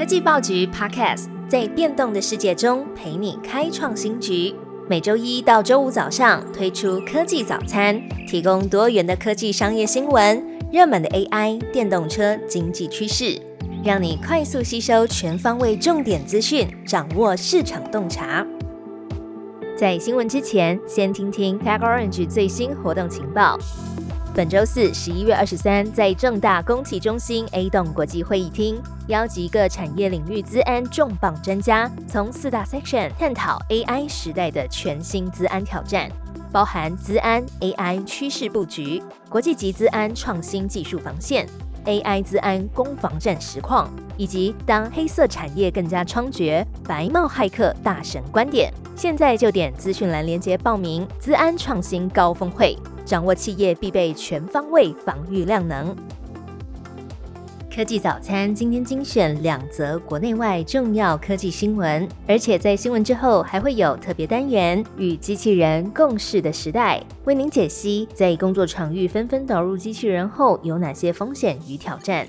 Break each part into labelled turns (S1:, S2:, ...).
S1: 科技报局 Podcast 在变动的世界中陪你开创新局。每周一到周五早上推出科技早餐，提供多元的科技商业新闻、热门的 AI、电动车、经济趋势，让你快速吸收全方位重点资讯，掌握市场洞察。在新闻之前，先听听 Tag Orange 最新活动情报。本周四，十一月二十三，在正大公企中心 A 栋国际会议厅，邀集各产业领域资安重磅专家，从四大 section 探讨 AI 时代的全新资安挑战，包含资安 AI 趋势布局、国际级资安创新技术防线、AI 资安攻防战实况，以及当黑色产业更加猖獗，白帽骇客大神观点。现在就点资讯栏连接报名资安创新高峰会。掌握企业必备全方位防御量能。科技早餐今天精选两则国内外重要科技新闻，而且在新闻之后还会有特别单元与机器人共事的时代，为您解析在工作场域纷纷导入机器人后有哪些风险与挑战。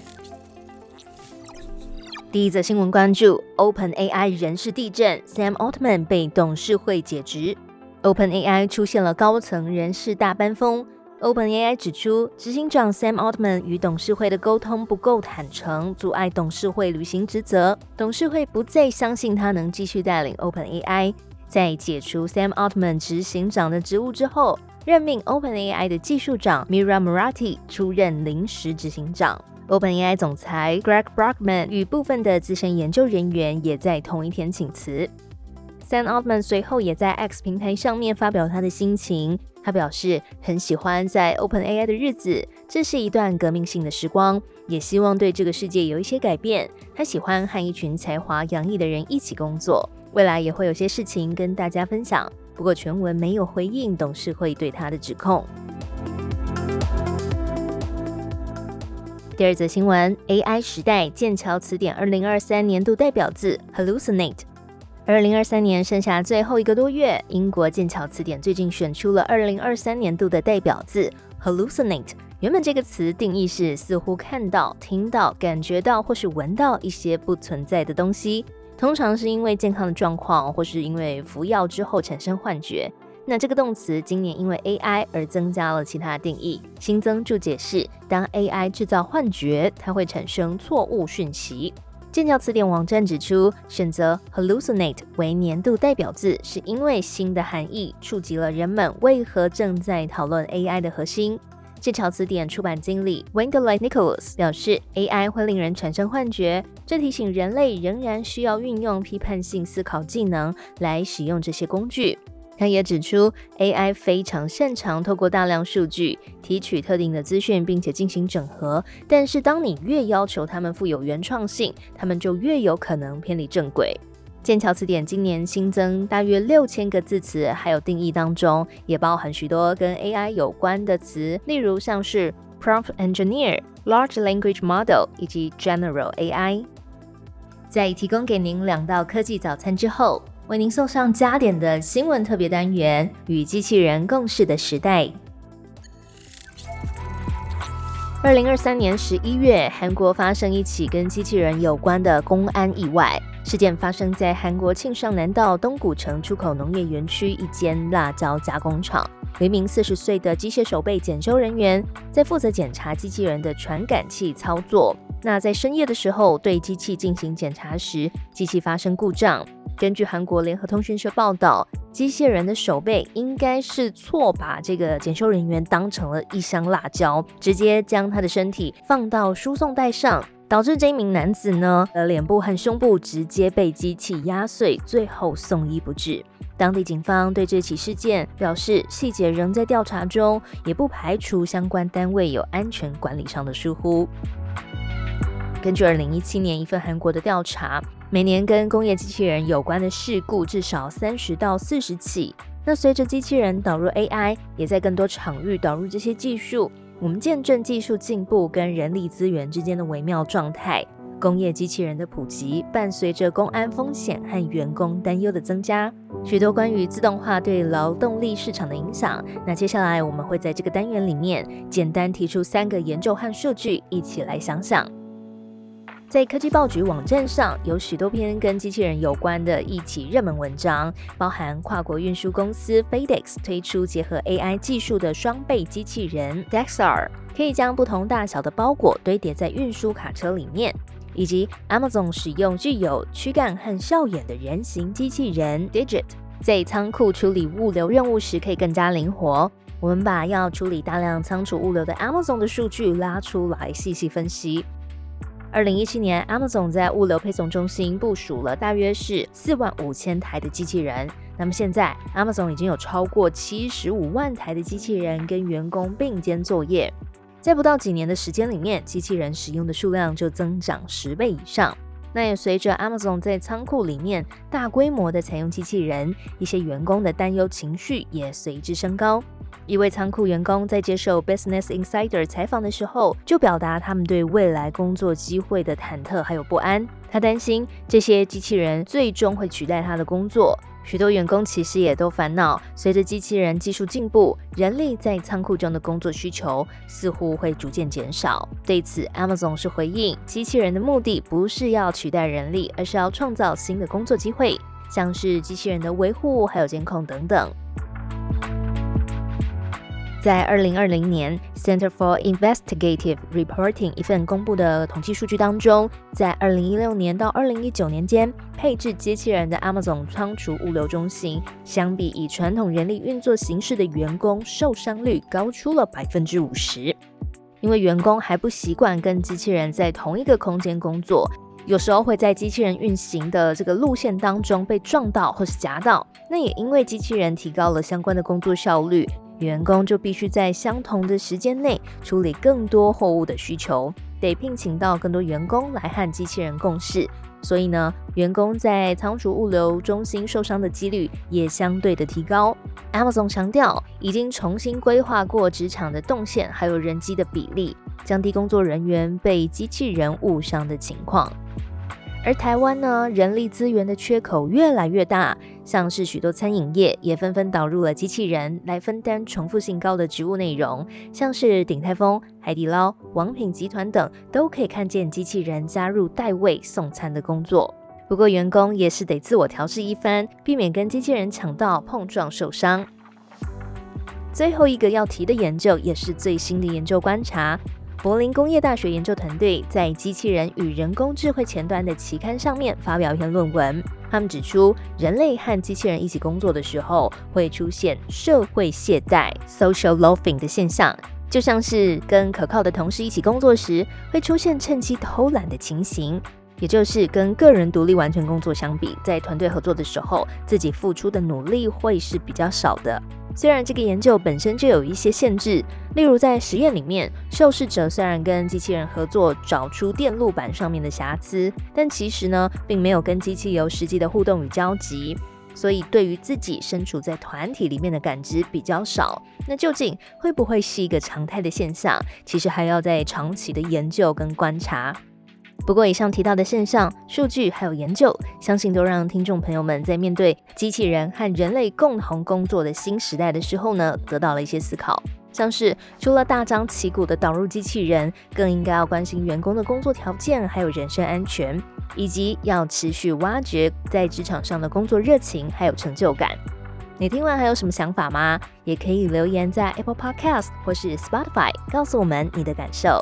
S1: 第一则新闻关注：Open AI 人事地震，Sam Altman 被董事会解职。OpenAI 出现了高层人事大班风。OpenAI 指出，执行长 Sam Altman 与董事会的沟通不够坦诚，阻碍董事会履行职责。董事会不再相信他能继续带领 OpenAI。在解除 Sam Altman 执行长的职务之后，任命 OpenAI 的技术长 Mira Murati 出任临时执行长。OpenAI 总裁 Greg Brockman 与部分的资深研究人员也在同一天请辞。Sam Altman 随后也在 X 平台上面发表他的心情。他表示很喜欢在 OpenAI 的日子，这是一段革命性的时光，也希望对这个世界有一些改变。他喜欢和一群才华洋溢的人一起工作，未来也会有些事情跟大家分享。不过全文没有回应董事会对他的指控。第二则新闻：AI 时代剑桥词典二零二三年度代表字 Hallucinate。二零二三年剩下最后一个多月，英国剑桥词典最近选出了二零二三年度的代表字 hallucinate。原本这个词定义是似乎看到、听到、感觉到或是闻到一些不存在的东西，通常是因为健康的状况或是因为服药之后产生幻觉。那这个动词今年因为 AI 而增加了其他定义，新增注解释：当 AI 制造幻觉，它会产生错误讯息。剑桥词典网站指出，选择 hallucinate 为年度代表字，是因为新的含义触及了人们为何正在讨论 AI 的核心。剑桥词典出版经理 w e n d e l i Nicholas 表示，AI 会令人产生幻觉，这提醒人类仍然需要运用批判性思考技能来使用这些工具。他也指出，AI 非常擅长透过大量数据提取特定的资讯，并且进行整合。但是，当你越要求他们富有原创性，他们就越有可能偏离正轨。剑桥词典今年新增大约六千个字词，还有定义当中也包含许多跟 AI 有关的词，例如像是 Prompt Engineer、Large Language Model 以及 General AI。在提供给您两道科技早餐之后。为您送上加点的新闻特别单元——与机器人共事的时代。二零二三年十一月，韩国发生一起跟机器人有关的公安意外事件，发生在韩国庆尚南道东古城出口农业园区一间辣椒加工厂。一名四十岁的机械手背检修人员在负责检查机器人的传感器操作。那在深夜的时候，对机器进行检查时，机器发生故障。根据韩国联合通讯社报道，机械人的手背应该是错把这个检修人员当成了一箱辣椒，直接将他的身体放到输送带上，导致这一名男子呢的脸部和胸部直接被机器压碎，最后送医不治。当地警方对这起事件表示，细节仍在调查中，也不排除相关单位有安全管理上的疏忽。根据二零一七年一份韩国的调查。每年跟工业机器人有关的事故至少三十到四十起。那随着机器人导入 AI，也在更多场域导入这些技术，我们见证技术进步跟人力资源之间的微妙状态。工业机器人的普及，伴随着公安风险和员工担忧的增加。许多关于自动化对劳动力市场的影响。那接下来我们会在这个单元里面简单提出三个研究和数据，一起来想想。在科技报局网站上有许多篇跟机器人有关的一起热门文章，包含跨国运输公司 FedEx 推出结合 AI 技术的双倍机器人 Dexar，可以将不同大小的包裹堆叠在运输卡车里面，以及 Amazon 使用具有躯干和笑眼的人形机器人 Digit，在仓库处理物流任务时可以更加灵活。我们把要处理大量仓储物流的 Amazon 的数据拉出来细细分析。二零一七年，Amazon 在物流配送中心部署了大约是四万五千台的机器人。那么现在，Amazon 已经有超过七十五万台的机器人跟员工并肩作业。在不到几年的时间里面，机器人使用的数量就增长十倍以上。那也随着 Amazon 在仓库里面大规模的采用机器人，一些员工的担忧情绪也随之升高。一位仓库员工在接受 Business Insider 采访的时候，就表达他们对未来工作机会的忐忑还有不安。他担心这些机器人最终会取代他的工作。许多员工其实也都烦恼，随着机器人技术进步，人力在仓库中的工作需求似乎会逐渐减少。对此，Amazon 是回应：机器人的目的不是要取代人力，而是要创造新的工作机会，像是机器人的维护还有监控等等。在二零二零年，Center for Investigative Reporting 一份公布的统计数据当中，在二零一六年到二零一九年间，配置机器人的 Amazon 仓储物流中心，相比以传统人力运作形式的员工，受伤率高出了百分之五十。因为员工还不习惯跟机器人在同一个空间工作，有时候会在机器人运行的这个路线当中被撞到或是夹到。那也因为机器人提高了相关的工作效率。员工就必须在相同的时间内处理更多货物的需求，得聘请到更多员工来和机器人共事。所以呢，员工在仓储物流中心受伤的几率也相对的提高。Amazon 强调，已经重新规划过职场的动线，还有人机的比例，降低工作人员被机器人误伤的情况。而台湾呢，人力资源的缺口越来越大，像是许多餐饮业也纷纷导入了机器人来分担重复性高的职务内容，像是鼎泰丰、海底捞、王品集团等，都可以看见机器人加入代位送餐的工作。不过员工也是得自我调试一番，避免跟机器人抢道碰撞受伤。最后一个要提的研究，也是最新的研究观察。柏林工业大学研究团队在《机器人与人工智慧前端》的期刊上面发表一篇论文。他们指出，人类和机器人一起工作的时候，会出现社会懈怠 （social loafing） 的现象，就像是跟可靠的同事一起工作时，会出现趁机偷懒的情形。也就是跟个人独立完成工作相比，在团队合作的时候，自己付出的努力会是比较少的。虽然这个研究本身就有一些限制，例如在实验里面，受试者虽然跟机器人合作找出电路板上面的瑕疵，但其实呢，并没有跟机器有实际的互动与交集，所以对于自己身处在团体里面的感知比较少。那究竟会不会是一个常态的现象？其实还要在长期的研究跟观察。不过，以上提到的现象、数据还有研究，相信都让听众朋友们在面对机器人和人类共同工作的新时代的时候呢，得到了一些思考。像是除了大张旗鼓的导入机器人，更应该要关心员工的工作条件，还有人身安全，以及要持续挖掘在职场上的工作热情还有成就感。你听完还有什么想法吗？也可以留言在 Apple Podcast 或是 Spotify 告诉我们你的感受。